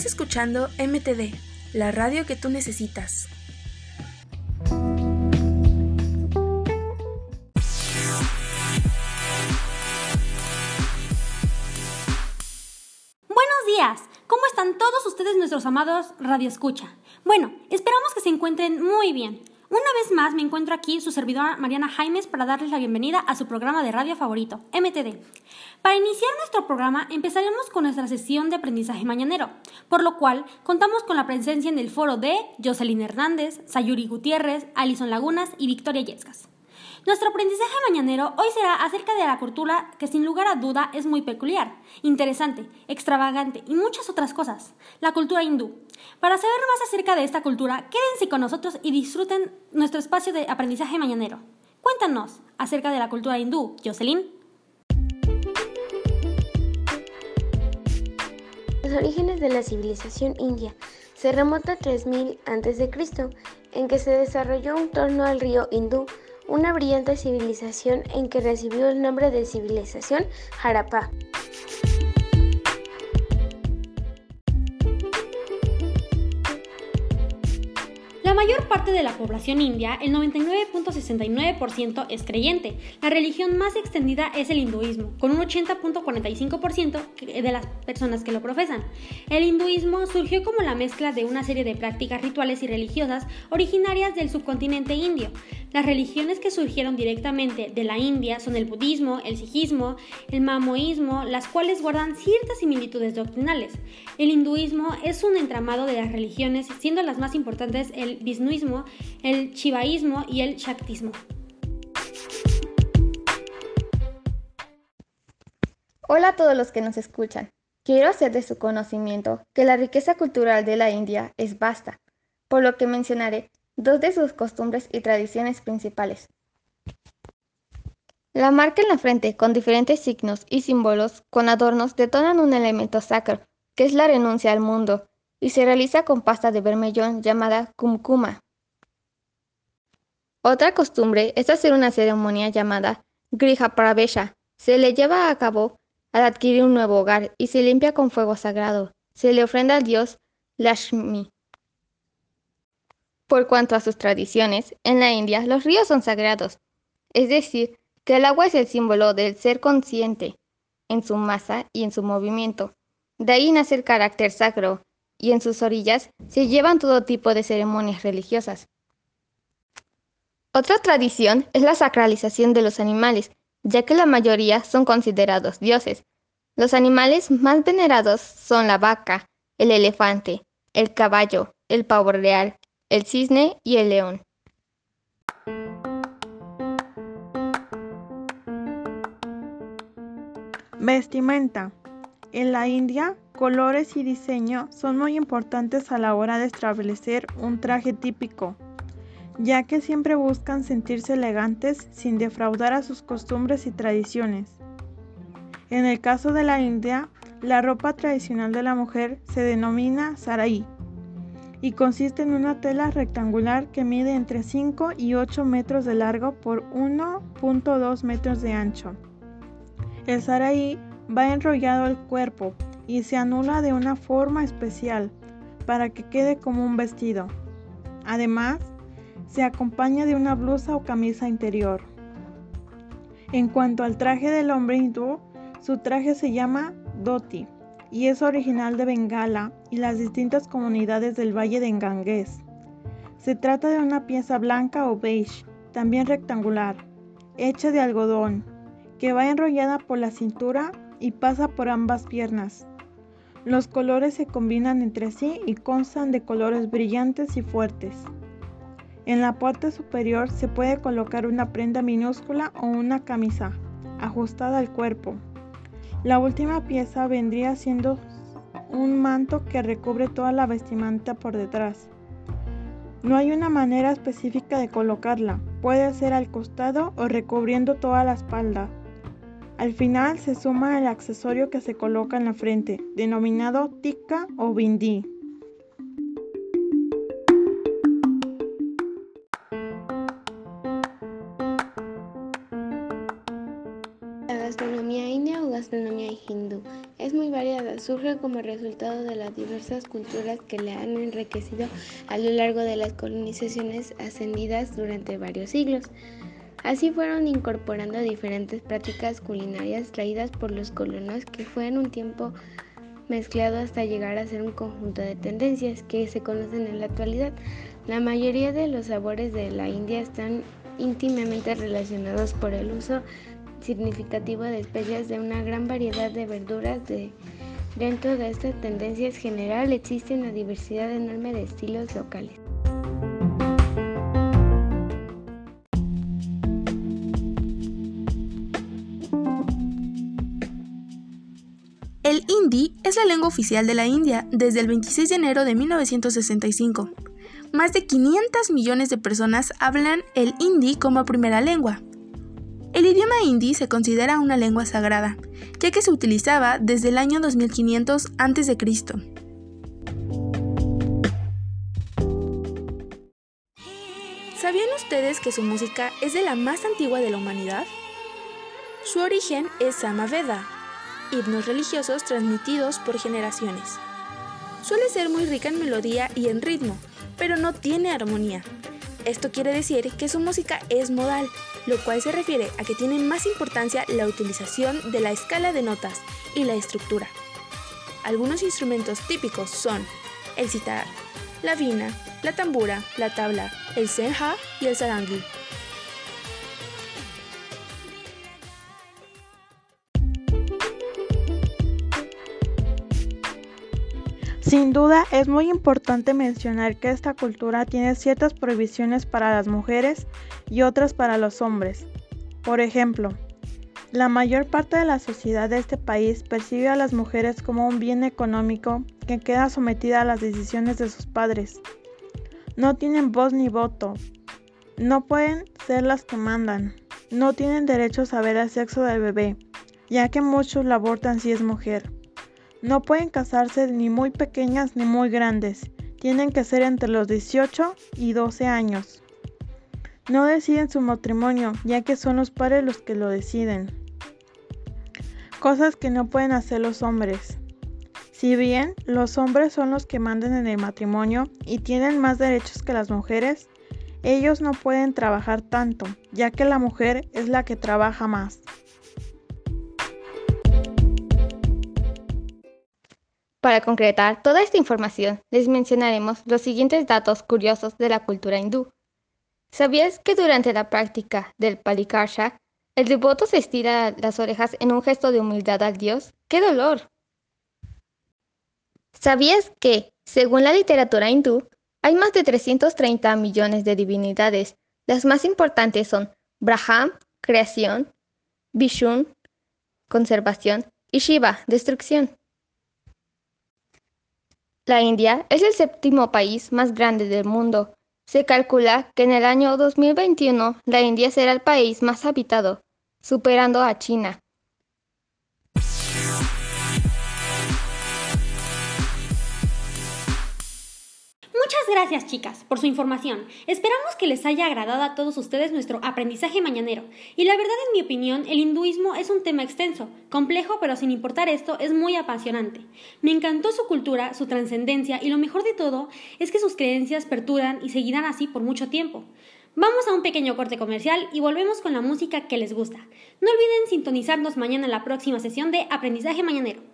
Estás escuchando MTD, la radio que tú necesitas. Buenos días, ¿cómo están todos ustedes nuestros amados Radio Escucha? Bueno, esperamos que se encuentren muy bien. Una vez más me encuentro aquí su servidora Mariana Jaimes para darles la bienvenida a su programa de radio favorito, MTD. Para iniciar nuestro programa empezaremos con nuestra sesión de aprendizaje mañanero, por lo cual contamos con la presencia en el foro de Jocelyn Hernández, Sayuri Gutiérrez, Alison Lagunas y Victoria Yescas. Nuestro aprendizaje mañanero hoy será acerca de la cultura que sin lugar a duda es muy peculiar, interesante, extravagante y muchas otras cosas, la cultura hindú. Para saber más acerca de esta cultura, quédense con nosotros y disfruten nuestro espacio de aprendizaje mañanero. Cuéntanos acerca de la cultura hindú, Jocelyn. Los orígenes de la civilización india se remonta a 3000 a.C., en que se desarrolló en torno al río Hindú una brillante civilización en que recibió el nombre de civilización Harappa. La mayor parte de la población india, el 99.69%, es creyente. La religión más extendida es el hinduismo, con un 80.45% de las personas que lo profesan. El hinduismo surgió como la mezcla de una serie de prácticas rituales y religiosas originarias del subcontinente indio. Las religiones que surgieron directamente de la India son el budismo, el sijismo, el mamoísmo, las cuales guardan ciertas similitudes doctrinales. El hinduismo es un entramado de las religiones, siendo las más importantes el el shivaísmo y el shaktismo. Hola a todos los que nos escuchan. Quiero hacer de su conocimiento que la riqueza cultural de la India es vasta, por lo que mencionaré dos de sus costumbres y tradiciones principales. La marca en la frente con diferentes signos y símbolos con adornos detonan un elemento sacro, que es la renuncia al mundo, y se realiza con pasta de vermellón llamada kumkuma. Otra costumbre es hacer una ceremonia llamada Griha Pravesha. Se le lleva a cabo al adquirir un nuevo hogar y se limpia con fuego sagrado. Se le ofrenda al dios Lashmi. Por cuanto a sus tradiciones, en la India los ríos son sagrados, es decir, que el agua es el símbolo del ser consciente en su masa y en su movimiento. De ahí nace el carácter sacro, y en sus orillas se llevan todo tipo de ceremonias religiosas. Otra tradición es la sacralización de los animales, ya que la mayoría son considerados dioses. Los animales más venerados son la vaca, el elefante, el caballo, el pavo real, el cisne y el león. Vestimenta. En la India, colores y diseño son muy importantes a la hora de establecer un traje típico, ya que siempre buscan sentirse elegantes sin defraudar a sus costumbres y tradiciones. En el caso de la India, la ropa tradicional de la mujer se denomina sarai y consiste en una tela rectangular que mide entre 5 y 8 metros de largo por 1.2 metros de ancho. El saraí va enrollado al cuerpo y se anula de una forma especial para que quede como un vestido. Además, se acompaña de una blusa o camisa interior. En cuanto al traje del hombre hindú, su traje se llama dhoti y es original de Bengala y las distintas comunidades del Valle de Ganges. Se trata de una pieza blanca o beige, también rectangular, hecha de algodón, que va enrollada por la cintura y pasa por ambas piernas. Los colores se combinan entre sí y constan de colores brillantes y fuertes. En la parte superior se puede colocar una prenda minúscula o una camisa ajustada al cuerpo, la última pieza vendría siendo un manto que recubre toda la vestimenta por detrás. No hay una manera específica de colocarla, puede ser al costado o recubriendo toda la espalda. Al final se suma el accesorio que se coloca en la frente, denominado tika o bindi. es muy variada, surge como resultado de las diversas culturas que le han enriquecido a lo largo de las colonizaciones ascendidas durante varios siglos. Así fueron incorporando diferentes prácticas culinarias traídas por los colonos que fue en un tiempo mezclado hasta llegar a ser un conjunto de tendencias que se conocen en la actualidad. La mayoría de los sabores de la India están íntimamente relacionados por el uso significativo de especias de una gran variedad de verduras de Dentro de estas tendencias general existe una diversidad enorme de estilos locales. Hindi es la lengua oficial de la India desde el 26 de enero de 1965. Más de 500 millones de personas hablan el hindi como primera lengua. El idioma hindi se considera una lengua sagrada, ya que se utilizaba desde el año 2500 a.C. ¿Sabían ustedes que su música es de la más antigua de la humanidad? Su origen es Samaveda, himnos religiosos transmitidos por generaciones. Suele ser muy rica en melodía y en ritmo, pero no tiene armonía. Esto quiere decir que su música es modal, lo cual se refiere a que tiene más importancia la utilización de la escala de notas y la estructura. Algunos instrumentos típicos son el sitar, la vina, la tambura, la tabla, el senja y el sarangi. Sin duda, es muy importante mencionar que esta cultura tiene ciertas prohibiciones para las mujeres y otras para los hombres. Por ejemplo, la mayor parte de la sociedad de este país percibe a las mujeres como un bien económico que queda sometida a las decisiones de sus padres. No tienen voz ni voto. No pueden ser las que mandan. No tienen derecho a saber el sexo del bebé, ya que muchos la abortan si es mujer. No pueden casarse ni muy pequeñas ni muy grandes. Tienen que ser entre los 18 y 12 años. No deciden su matrimonio, ya que son los padres los que lo deciden. Cosas que no pueden hacer los hombres. Si bien los hombres son los que mandan en el matrimonio y tienen más derechos que las mujeres, ellos no pueden trabajar tanto, ya que la mujer es la que trabaja más. Para concretar toda esta información, les mencionaremos los siguientes datos curiosos de la cultura hindú. ¿Sabías que durante la práctica del Palikarsha, el devoto se estira las orejas en un gesto de humildad al dios? ¡Qué dolor! ¿Sabías que, según la literatura hindú, hay más de 330 millones de divinidades? Las más importantes son Brahma, creación, Vishnu, conservación, y Shiva, destrucción. La India es el séptimo país más grande del mundo. Se calcula que en el año 2021 la India será el país más habitado, superando a China. Muchas gracias chicas por su información. Esperamos que les haya agradado a todos ustedes nuestro aprendizaje mañanero. Y la verdad, en mi opinión, el hinduismo es un tema extenso, complejo, pero sin importar esto, es muy apasionante. Me encantó su cultura, su trascendencia y lo mejor de todo es que sus creencias perduran y seguirán así por mucho tiempo. Vamos a un pequeño corte comercial y volvemos con la música que les gusta. No olviden sintonizarnos mañana en la próxima sesión de Aprendizaje Mañanero.